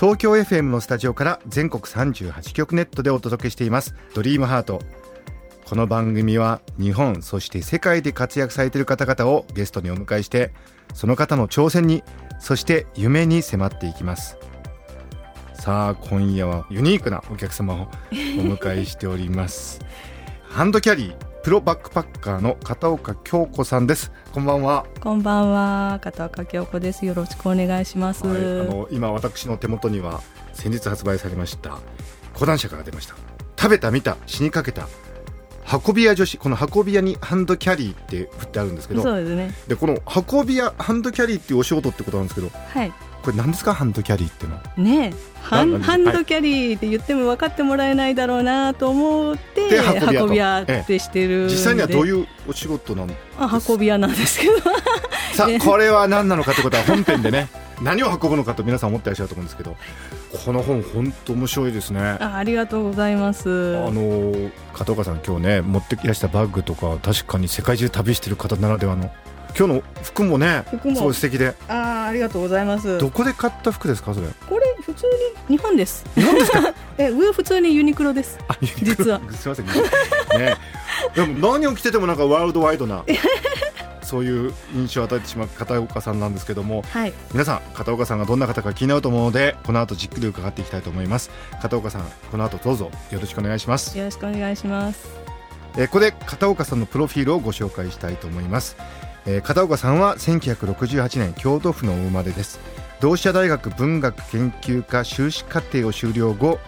東京 FM のスタジオから全国38局ネットでお届けしています。ドリームハート。この番組は日本そして世界で活躍されている方々をゲストにお迎えしてその方の挑戦にそして夢に迫っていきます。さあ今夜はユニークなお客様をお迎えしております。ハンドキャリー。プロバックパッカーの片岡京子さんです。こんばんは。こんばんは、片岡京子です。よろしくお願いします。はい、あの今私の手元には先日発売されました講談社から出ました。食べた見た死にかけた運び屋女子この運び屋にハンドキャリーって振ってあるんですけどそうですね。でこの運び屋ハンドキャリーっていうお仕事ってことなんですけどはい。これ何ですか？ハンドキャリーっての。はねえ、ハンなハンドキャリーって言っても分かってもらえないだろうなと思ってで運び屋と運び屋ってしてるんで。実際にはどうういうお仕事なの？あ運び屋なんですけど。さあねこれは何なのかってことは本編でね 何を運ぶのかと皆さん思ってらっしゃると思うんですけどこの本本当面白いですねあありがとうございます。あの片岡さん今日ね持っていらしたバッグとか確かに世界中旅してる方ならではの今日の服もね服もすごい素敵であありがとうございます。どこで買った服ですかそれ？こ通に日本です。日本ですか？え上普通にユニクロです。あユニクロ。実は。すいません。ね。ねでも何を着ててもなんかワールドワイドな そういう印象を与えてしまう片岡さんなんですけどもはい。皆さん片岡さんがどんな方か気になると思うのでこの後じっくり伺っていきたいと思います。片岡さんこの後どうぞよろしくお願いします。よろしくお願いします。えーここで片岡さんのプロフィールをご紹介したいと思います、えー片岡さんは1968年京都府のお生まれです同志社大学文学研究科修士課程を修了後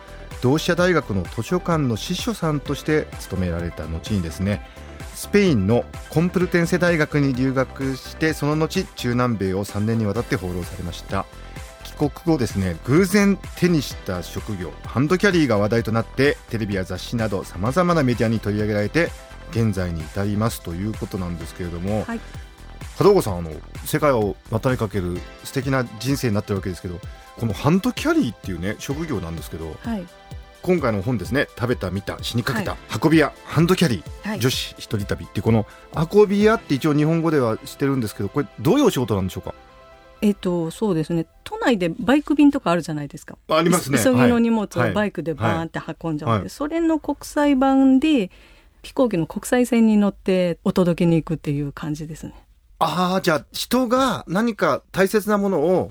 同志社大学の図書館の司書さんとして勤められた後にですねスペインのコンプルテンセ大学に留学してその後中南米を3年にわたって放浪されました。帰国後ですね偶然手にした職業ハンドキャリーが話題となってテレビや雑誌などさまざまなメディアに取り上げられて現在に至りますということなんですけれども、はい。片岡さんあの世界を渡りかける素敵な人生になってるわけですけどこのハンドキャリーっていうね職業なんですけどはい。今回の本ですね食べた見た死にかけた、運び屋ハンドキャリー、はい。女子一人旅っていうこの運び屋って一応日本語ではしてるんですけどこれどういうお仕事なんでしょうか？えっとそうですね。都内でバイク便とかあるじゃないですか。ありますね。急ぎの荷物はい。をバイクでバーンって運んじゃうんで、はい。それの国際版で飛行機の国際線に乗ってお届けに行くっていう感じですねああじゃあ人が何か大切なものを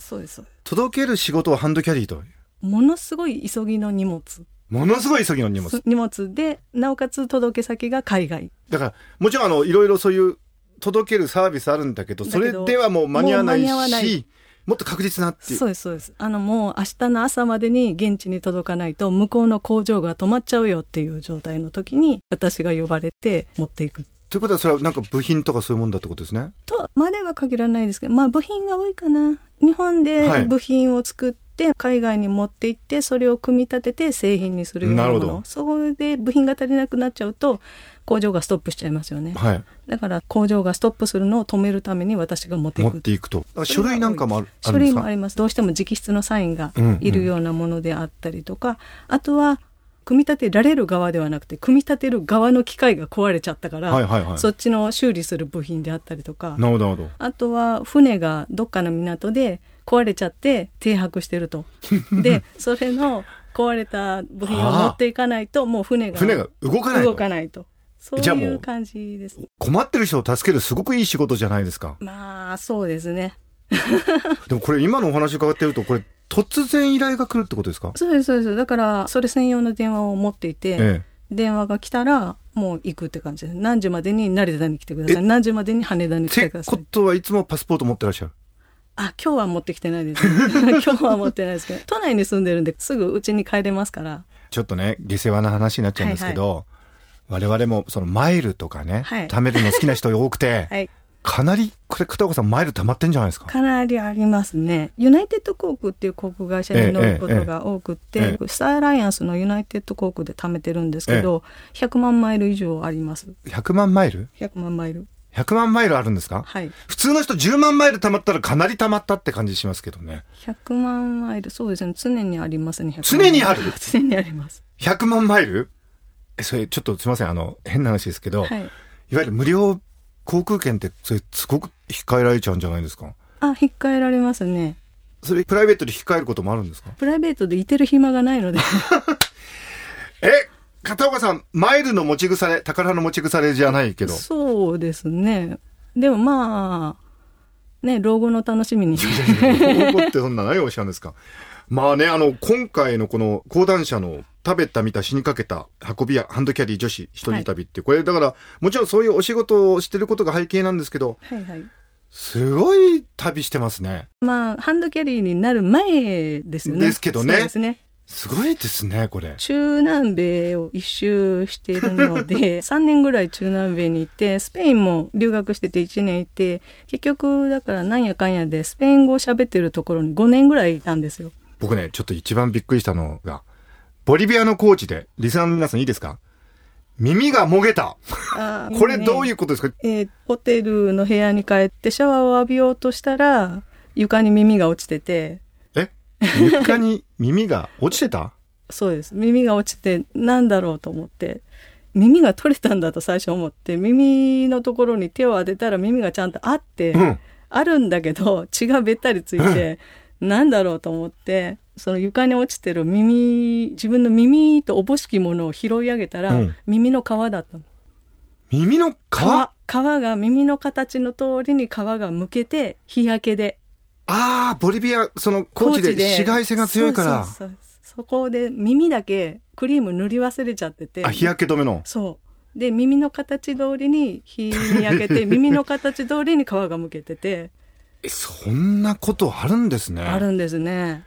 届ける仕事をハンドキャリーとすものすごい急ぎの荷物。ものすごい急ぎの荷物。荷物でなおかつ届け先が海外。だからもちろんあのいろいろそういう届けるサービスあるんだけどそれではもう間に合わないもう間に合わない。しもっと確実なっていう。そうですそうです。あのもう明日の朝までに現地に届かないと向こうの工場が止まっちゃうよっていう状態の時に私が呼ばれて持っていくということはそれはなんか部品とかそういうもんだってことですね？とまでは限らないですけど、まあ部品が多いかな。日本はいで部品を作って海外に持って行って、それを組み立てて製品にするようなもなるほどの。それで部品が足りなくなっちゃうと、工場がストップしちゃいますよね。はいだから工場がストップするのを止めるために私が持っていく。持っていくと書類なんかもあるあ書類もあります。どうしても直筆のサインがうんうんいるようなものであったりとか、あとは、組み立てられる側ではなくて、組み立てる側の機械が壊れちゃったから、はいはいはいそっちの修理する部品であったりとか、なるほどあとは船がどっかの港で壊れちゃって停泊してると。で、それの壊れた部品を持っていかないと、もう船が船が動かない動とかないと。そういう感じです。困ってる人を助けるすごくいい仕事じゃないですかまあ、そうですね。でもこれ今のお話伺ってるとこれ突然依頼が来るってことですか？そうです、そうです。だから、それ専用の電話を持っていて、ええ電話が来たら、もう行くって感じです。何時までに成田に来てください。何時までに羽田に来っててください。ことはいつもパスポート持ってらっしゃる？あ、今日は持ってきてないです。今日は持ってないですけど、都内に住んでるんで、すぐ家に帰れますから。ちょっとね下世話な話になっちゃうんですけど、我々もそのマイルとかね、はい貯めるの好きな人多くて、はい。かなりこれ片岡さんマイル溜まってんじゃないですか？かなりありますね。ユナイテッド航空っていう航空会社に乗ることが多くて、ええええスターアライアンスのユナイテッド航空で貯めてるんですけど、100万マイル以上あります。100万マイル？100万マイル。100万マイルあるんですか？はい。普通の人10万マイル溜まったらかなり溜まったって感じしますけどね100万マイル、そうですね。常にありますね。100万常にある？常にあります。100万マイル？えそれちょっとすいませんあの変な話ですけど、はい。いわゆる無料航空券ってそれすごく控えられちゃうんじゃないですか？あ、引っ換えられますね。それプライベートで控えることもあるんですか？プライベートでいてる暇がないので。え片岡さんマイルの持ち腐れ宝の持ち腐れじゃないけどそうですね。でもまあ、ね、老後の楽しみに。怒ってそんな何をおっしゃるんですか？まあねあの今回のこの講談社の食べた見た死にかけた運び屋ハンドキャリー女子一人旅って、これだからもちろんそういうお仕事をしてることが背景なんですけどはいはい。すごい旅してますねまあ、ハンドキャリーになる前ですよね。ですけどねそうですね。すごいですねこれ中南米を一周しているので、3年ぐらい中南米に行って、スペインも留学してて1年いて、結局、だからなんやかんやで、スペイン語を喋ってるところに5年ぐらいいたんですよ。僕ねちょっと一番びっくりしたのがボリビアのコーチでリスナーの皆さんいいですか？耳がもげた。これどういううことですか？えーホテルの部屋に帰ってシャワーを浴びようとしたら、床に耳が落ちてて、え？床に耳が落ちてた？そうです。耳が落ちて、なんだろうと思って、耳が取れたんだと最初思って、耳のところに手を当てたら耳がちゃんとあって、うん。あるんだけど、血がべったりついて、なんだろうと思って、その床に落ちてる耳、自分の耳とおぼしきものを拾い上げたら、うん耳の皮だったの。耳の皮？皮皮が耳の形の通りに皮がむけて、日焼けで。ああ、ボリビア、その、高知で紫外線が強いから、そうそうそうそこで耳だけクリーム塗り忘れちゃってて。あ、日焼け止めの？そう。で、耳の形通りに日に焼けて、耳の形通りに皮がむけてて、え、そんなことあるんですね。あるんですね。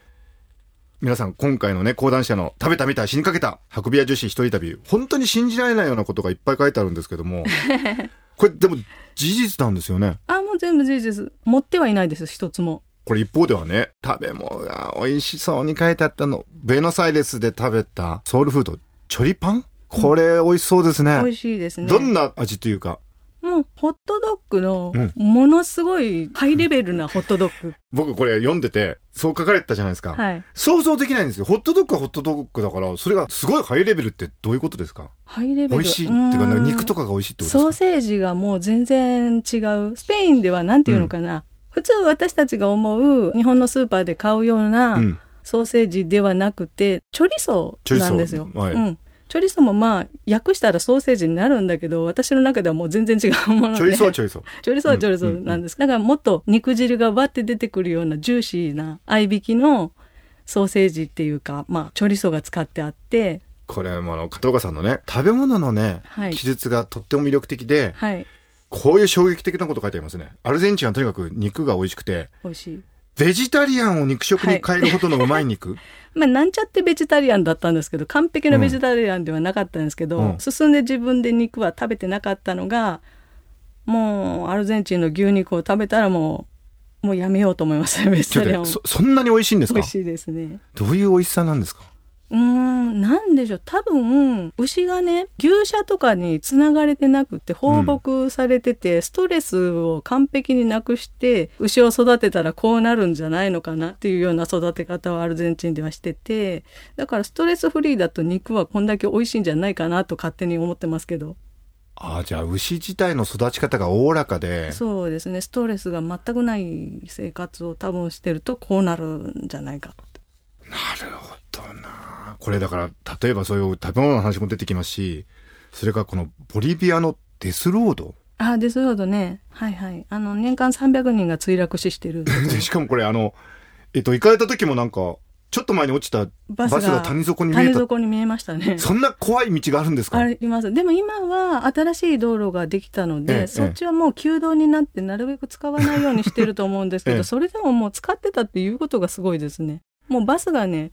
皆さん、今回のね、講談社の食べたみたい死にかけた運び屋女子一人旅、本当に信じられないようなことがいっぱい書いてあるんですけども、これでも事実なんですよね？あ、もう全部事実。持ってはいないです、一つも。これ一方ではね、食べ物が美味しそうに書いてあったの。ベノスアイレスで食べたソウルフード、チョリパン？これ美味しそうですね。美味しいですね。どんな味というか、もう、ホットドッグのうん、ものすごいハイレベルなホットドッグ。僕これ読んでて、そう書かれてたじゃないですか。はい。想像できないんですよ。ホットドッグはホットドッグだから、それがすごいハイレベルってどういうことですか？ハイレベル。美味しいっていうか、ん肉とかが美味しいってことソーですか？セージがもう全然違う。スペインではなんていうのかな。普通私たちが思う日本のスーパーで買うようなうん。ソーセージではなくて、チョリソーなんですよ。はいうん。チョリソーもまあ、訳したらソーセージになるんだけど、私の中ではもう全然違うもので。チョリソチョリソー。チョリソチョリソーなんです。だからもっと肉汁がわって出てくるようなジューシーな合いびきのソーセージっていうか、まあ、チョリソーが使ってあって、これ、あの、片岡さんのね、食べ物のね、はい記述がとっても魅力的で、はい。こういう衝撃的なこと書いてありますね。アルゼンチンはとにかく肉が美味しくて、美味しい。ベジタリアンを肉食に変えるほどのうまい肉？まあ、なんちゃってベジタリアンだったんですけど、完璧なベジタリアンではなかったんですけど、うん。進んで自分で肉は食べてなかったのが、もう、アルゼンチンの牛肉を食べたらもう、もうやめようと思いました、ベジタリアンそ、そんなに美味しいんですか？美味しいですね。どういう美味しさなんですか？うーん、なんでしょう。多分、牛がね、牛舎とかにつながれてなくて放牧されてて、ストレスを完璧になくして、牛を育てたらこうなるんじゃないのかなっていうような育て方をアルゼンチンではしてて、だからストレスフリーだと肉はこんだけ美味しいんじゃないかなと勝手に思ってますけど。ああ、じゃあ牛自体の育ち方がおおらかで、そうですね。ストレスが全くない生活を多分してるとこうなるんじゃないか。なる。これだから、例えばそういう食べ物の話も出てきますし、それからこのボリビアのデスロード。あ、デスロードね。はいはい。あの、年間300人が墜落死してる。でしかもこれあの、えっと、行かれた時もなんか、ちょっと前に落ちたバスが谷底に見え谷た。底に見えましたね。そんな怖い道があるんですか？あります。でも今は新しい道路ができたので、ええそっちはもう旧道になってなるべく使わないようにしてると思うんですけど、ええそれでももう使ってたっていうことがすごいですね。もうバスがね、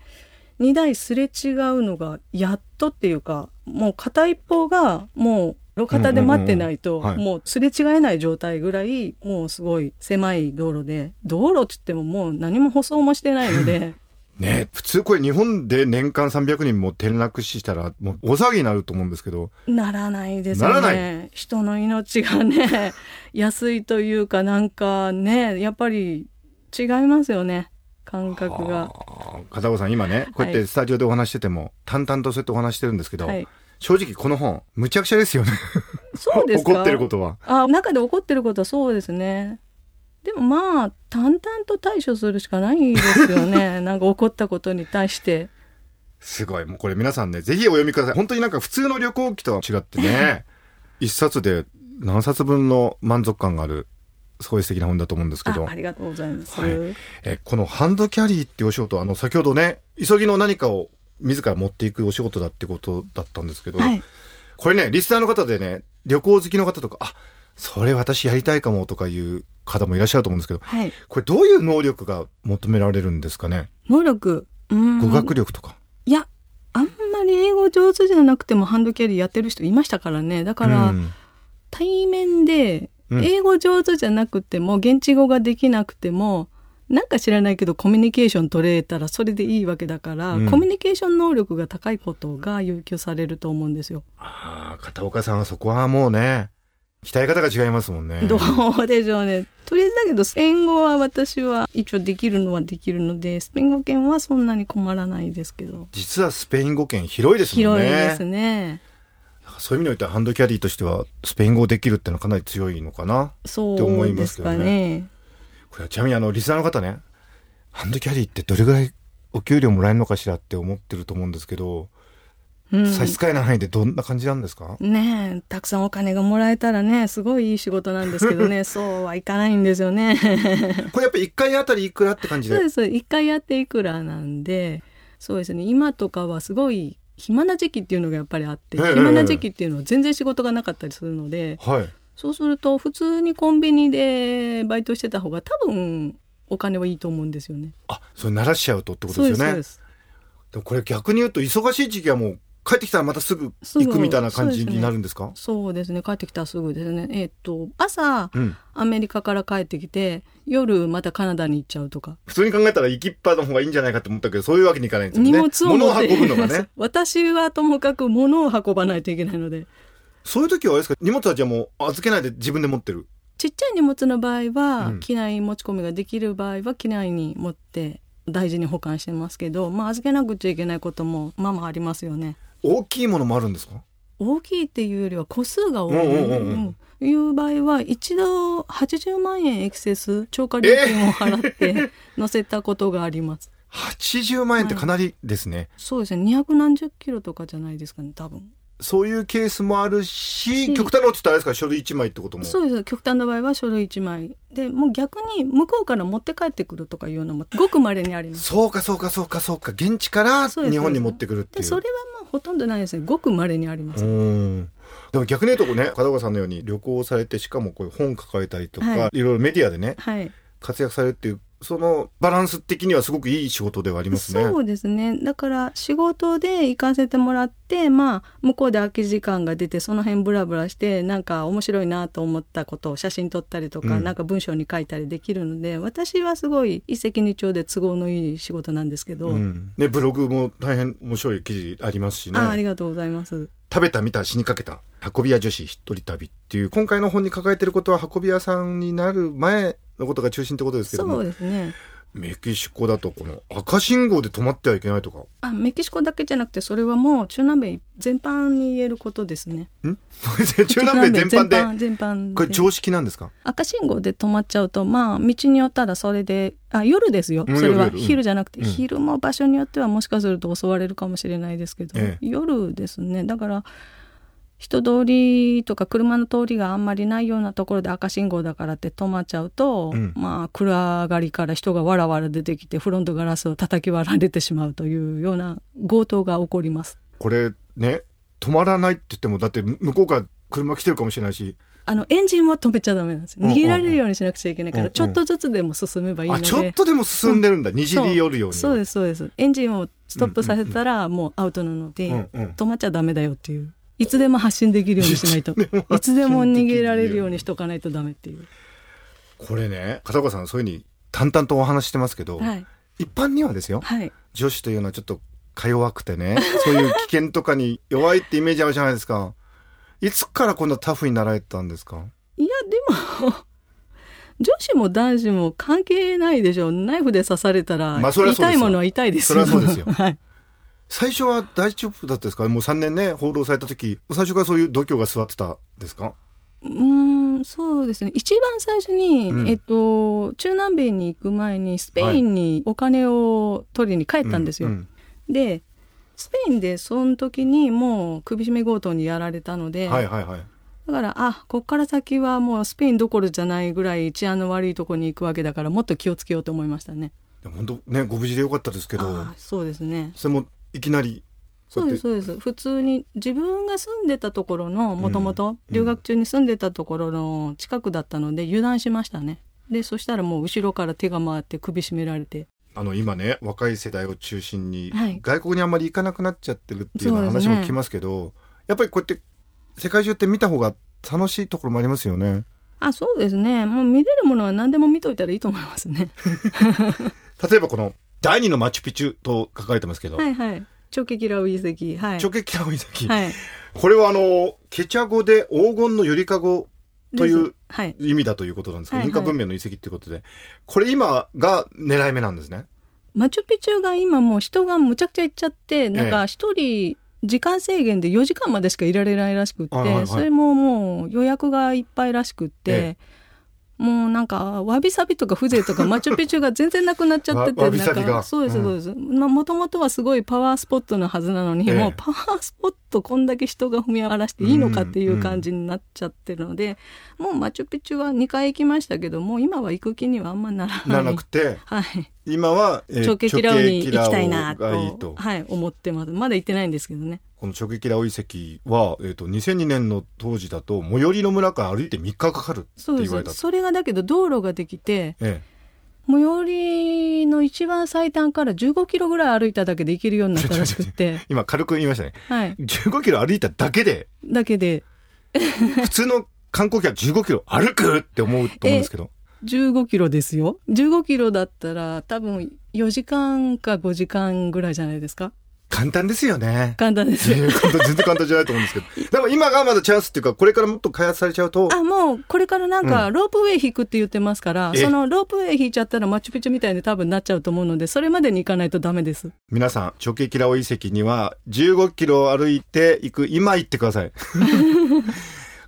2台すれ違うのがやっとっていうか、もう片一方がもう路肩で待ってないと、うんうんうんはい。もうすれ違えない状態ぐらいもうすごい狭い道路で道路って言ってももう何も舗装もしてないので。ね普通これ日本で年間300人も転落死したらもう大騒ぎになると思うんですけど。ならないですよならなね人の命がね 安いというかなんかねやっぱり違いますよね感覚が。片岡さん今ねこうやってスタジオでお話してても、淡々とそうやってお話してるんですけど、はい、正直この本むちゃくちゃですよねそうですか？怒ってることはあ中で起こってることはそうですね。でもまあ淡々と対処するしかないですよね。なんか起こったことに対して。すごいもうこれ皆さんねぜひお読みください本当になんか普通の旅行記とは違ってね 一冊で何冊分の満足感があるすごい素敵な本だと思うんですけどあありがとうございます。はいえこのハンドキャリーっていうお仕事あの先ほどね急ぎの何かを自ら持っていくお仕事だってことだったんですけど、はい。これねリスナーの方でね旅行好きの方とかあそれ私やりたいかもとかいう方もいらっしゃると思うんですけどはい。これどういう能力が求められるんですかね？能力？うん語学力とか、いや、あんまり英語上手じゃなくてもハンドキャリーやってる人いましたからね。だから、うん対面でうん英語上手じゃなくても、現地語ができなくてもなんか知らないけどコミュニケーション取れたらそれでいいわけだから、うんコミュニケーション能力が高いことが要求されると思うんですよ。ああ片岡さんはそこはもうね 鍛え方が違いますもんねどうでしょうね。とりあえずだけどスペイン語は私は一応できるのはできるのでスペイン語圏はそんなに困らないですけど。実はスペイン語圏広いですもんね広いですね。そういう意味においてはハンドキャリーとしてはスペイン語できるってのはかなり強いのかなそって思いうまですけどねね。これちなみにあのリスナーの方ねハンドキャリーってどれぐらいお給料もらえるのかしらって思ってると思うんですけど、うん差し支えない範囲でどんな感じなんですか？ねえ、たくさんお金がもらえたらね、すごいいい仕事なんですけどね、そうはいかないんですよね。これやっぱ1回あたりいくらって感じで？そうです。一回やっていくらなんで、そうですね。今とかはすごい暇な時期っていうのがやっぱりあって、ええ暇な時期っていうのは全然仕事がなかったりするので、はい。そうすると普通にコンビニでバイトしてた方が多分お金はいいと思うんですよね。あそれ慣らしちゃうとってことですよね。これ逆に言うと忙しい時期はもう帰ってきたらまたすぐ行くみたいな感じになるんですか？そうですね。帰ってきたらすぐですね。えっと、朝、うんアメリカから帰ってきて、夜またカナダに行っちゃうとか。普通に考えたら行きっぱの方がいいんじゃないかと思ったけどそういうわけにいかないんですよね荷物を物を運ぶのがね 私はともかく物を運ばないといけないので。そういう時はあれですか？荷物はじゃあもう預けないで自分で持ってる？ちっちゃい荷物の場合は、うん機内持ち込みができる場合は機内に持って大事に保管してますけど、まあ預けなくちゃいけないこともまあまあありますよね。大きいものもあるんですか？大きいっていうよりは個数が多い。うんいう場合は一度80万円エクセス超過料金を払って乗せたことがあります。80万円ってかなりですね、そうですね。200何十キロとかじゃないですかね、多分。そういうケースもあるしし極端なこと言ったらあれですか書類1枚ってことも。そうです。極端な場合は書類1枚。でもう逆に向こうから持って帰ってくるとかいうのもごく稀にあります。そうかそうかそうかそうか。現地から日本に持ってくるっていう。でそれはまあほとんどないですね。ごく稀にあります、うん。でも逆に言うとね片岡さんのように旅行されてしかもこういう本抱えたりとか、、はいろいろメディアでねはい。活躍されるっていうそのバランス的にはすごくいい仕事ではありますね。そうですね。だから仕事で行かせてもらってまあ向こうで空き時間が出てその辺ブラブラしてなんか面白いなと思ったことを写真撮ったりとか、うん。なんか文章に書いたりできるので私はすごい一石二鳥で都合のいい仕事なんですけど、うん。ね、ブログも大変面白い記事ありますしね。あありがとうございます。食べた見た死にかけた運び屋女子一人旅っていう今回の本に抱えてることは運び屋さんになる前のことが中心ってことですけども。そうですね。メキシコだとこの赤信号で止まってはいけないとか。あメキシコだけじゃなくてそれはもう中南米全般に言えることですね。ん？中南米全般で全般全般で。これ常識なんですか？赤信号で止まっちゃうとまあ道によったらそれであ夜ですよ。うんそれは昼じゃなくて、うん。昼も場所によってはもしかすると襲われるかもしれないですけど、ええ。夜ですね。だから人通りとか車の通りがあんまりないようなところで赤信号だからって止まっちゃうと、うん。まあ暗がりから人がわらわら出てきてフロントガラスを叩き割られてしまうというような強盗が起こります。これね止まらないって言ってもだって向こうから車来てるかもしれないし。あの、エンジンは止めちゃダメなんです逃げられるようにしなくちゃいけないかうんうん。ら、ちょっとずつでも進めばいいのあで。ちょっとでも進んでるんだ、にじり寄るようにそうです、そうです。エンジンをストップさせたら、もうアウトなので、うんうん。止まっちゃダメだよっていう。いつでも発信できるようにしないと。いつでも逃げられるようにしとかないとダメっていう。これね片岡さんそういうふうに淡々とお話ししてますけど、はい。一般にはですよはい。女子というのはちょっとか弱くてね そういう危険とかに弱いってイメージあるじゃないですかいつからこんなタフになられたんですか？いや、でも、女子も男子も関係ないでしょ。ナイフで刺されたら、痛いものは痛いですよ。それはそうですよはい。最初は大丈夫だったですか？もう3年ね報道された時最初からそういう度胸が座ってたですか？うーん、そうですね。一番最初に、うんえっと、中南米に行く前に、スペインにお金を取りに帰ったんですよ。うんで、スペインでその時にもう首絞め強盗にやられたので、はいはいはいだから、あ、こっから先はもうスペインどころじゃないぐらい治安の悪いとこに行くわけだから、もっと気をつけようと思いましたね。本当ねご無事でよかったですけどあそうですね。それもいきなりそうです、こそうです。普通に自分が住んでたところの、もともとうん留学中に住んでたところの近くだったので油断しましたね。で、そしたらもう後ろから手が回って首絞められて。あの今ね若い世代を中心にはい外国にあんまり行かなくなっちゃってるっていう話も聞きますけどやっぱりこうやって世界中って見た方が楽しいところもありますよねあ、そうですね。もう見れるものは何でも見といたらいいと思いますね。例えばこの第二のマチュピチュと書かれてますけど、はいはい。チョケキラウ遺跡。はい。チョケキラウ遺跡、はい。これはあのケチャ語で黄金のゆりかごという。意味だということなんですけど、はいはいインカ文明の遺跡ということでこれ今が狙い目なんですねマチュピチュが今もう人がむちゃくちゃ行っちゃって、なんええか一人時間制限で4時間までしかいられないらしくって、はいはいはいそれももう予約がいっぱいらしくって、えもうなんかわびさびとか風情とかマチュピチュが全然なくなっちゃってて、そうですうんそうです。まあもともとはすごいパワースポットのはずなのに、ええもうパワースポットこんだけ人が踏み荒らしていいのかっていう感じになっちゃってるので、もうマチュピチュは2回行きましたけど、もう今は行く気にはあんまなら。ならなくてはい。今は、えーチョケキラウに行きたいなとはい、思ってます。まだ行ってないんですけどね。このチョケキラウ遺跡は、えー、と2002年の当時だと最寄りの村から歩いて3日かかるって言われたす。それがだけど道路ができて、え最寄りの一番最短から15キロぐらい歩いただけで行けるようになったらしくってえ、今軽く言いましたねはい。15キロ歩いただけでだけで普通の観光客は15キロ歩くって思うと思うんですけど15キロですよ。15キロだったら多分4時間か5時間ぐらいじゃないですか。簡単ですよね簡単です。全然簡単じゃないと思うんですけどでも今がまだチャンスっていうかこれからもっと開発されちゃうとあ、もうこれからなんかうロープウェイ引くって言ってますから、えそのロープウェイ引いちゃったらマチュピチュみたいに多分なっちゃうと思うので、それまでに行かないとダメです。皆さんチョケキラウ遺跡には15キロ歩いていく今行ってください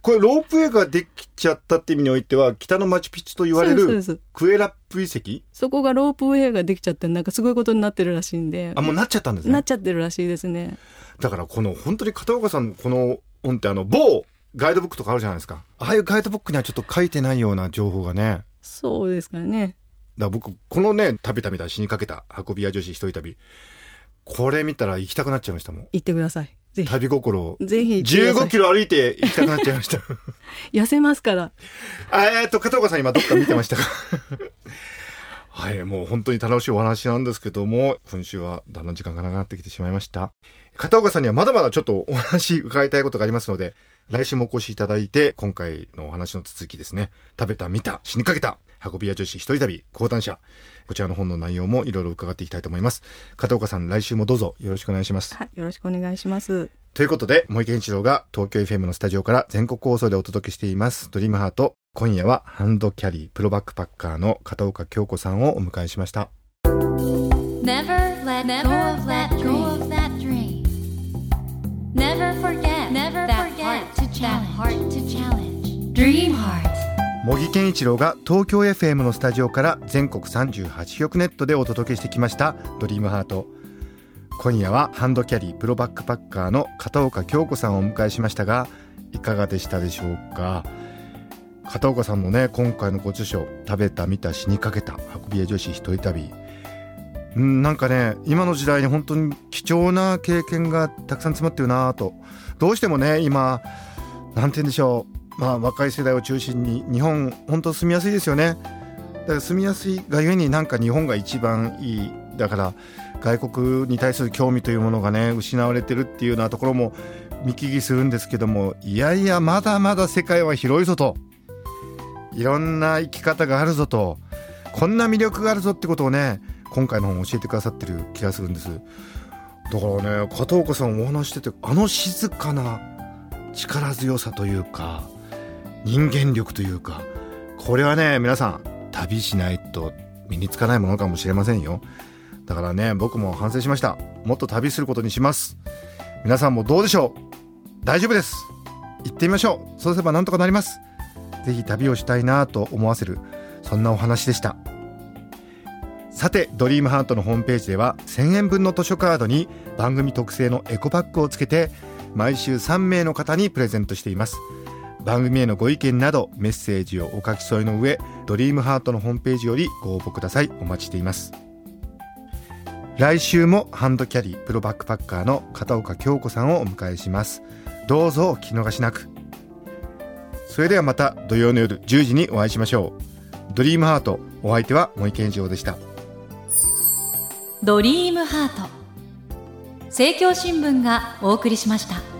これロープウェイができちゃったって意味においては北のマチュピチュと言われるクエラップ遺跡？そこがロープウェイができちゃって、なんかすごいことになってるらしいんで。あもうなっちゃったんですなっねちゃってるらしいですね。だからこの本当に片岡さんのこの本ってあの某ガイドブックとかあるじゃないですかああいうガイドブックにはちょっと書いてないような情報がねそうですからね。ら僕このね食べたみたい死にかけた運び屋女子一人旅これ見たら行きたくなっちゃいましたもん行ってください。旅心。をぜひ行ってください。15キロ歩いて行きたくなっちゃいました。痩せますから。あえーっと片岡さん今どっか見てましたか？はいもう本当に楽しいお話なんですけども今週はだんだん時間が長くなってきてしまいました。片岡さんにはまだまだちょっとお話伺いたいことがありますので来週もお越しいただいて今回のお話の続きですね。食べた見た死にかけた運び屋女子一人旅講談社こちらの本の内容もいろいろ伺っていきたいと思います片岡さん来週もどうぞよろしくお願いしますはい。よろしくお願いします。ということで、森健一郎が東京 FM のスタジオから全国放送でお届けしています、ドリームハート。今夜はハンドキャリープロバックパッカーの片岡京子さんをお迎えしました。Never let go of that dream. 茂木健一郎が東京 FM のスタジオから全国38局ネットでお届けしてきましたドリームハート。今夜はハンドキャリープロバックパッカーの片岡京子さんをお迎えしましたが、いかがでしたでしょうか？片岡さんのね、今回のご著書、食べた見た死にかけた運び屋女子一人旅。うん、なんかね、今の時代に本当に貴重な経験がたくさん詰まってるなと。どうしてもね、今、なんて言うんでしょう。まあ、若い世代を中心に日本本当住みやすいですよね。だから住みやすいがゆえになんか日本が一番いい。だから外国に対する興味というものがね失われてるっていうようなところも見聞きするんですけどもいやいやまだまだ世界は広いぞと。いろんな生き方があるぞと。こんな魅力があるぞってことをね今回の本教えてくださってる気がするんです。だからね片岡さんお話しててあの静かな力強さというか人間力というかこれはね皆さん旅しないと身につかないものかもしれませんよ。だからね僕も反省しました。もっと旅することにします。皆さんもどうでしょう？大丈夫です。行ってみましょう。そうすればなんとかなります。ぜひ旅をしたいなと思わせるそんなお話でした。さてドリームハートのホームページでは1000円分の図書カードに番組特製のエコバッグをつけて毎週3名の方にプレゼントしています。番組へのご意見などメッセージをお書き添えの上ドリームハートのホームページよりご応募ください。お待ちしています。来週もハンドキャリープロバックパッカーの片岡京子さんをお迎えします。どうぞお聞き逃しなく。それではまた土曜の夜10時にお会いしましょう。ドリームハートお相手は森健二郎でした。ドリームハート。政教新聞がお送りしました。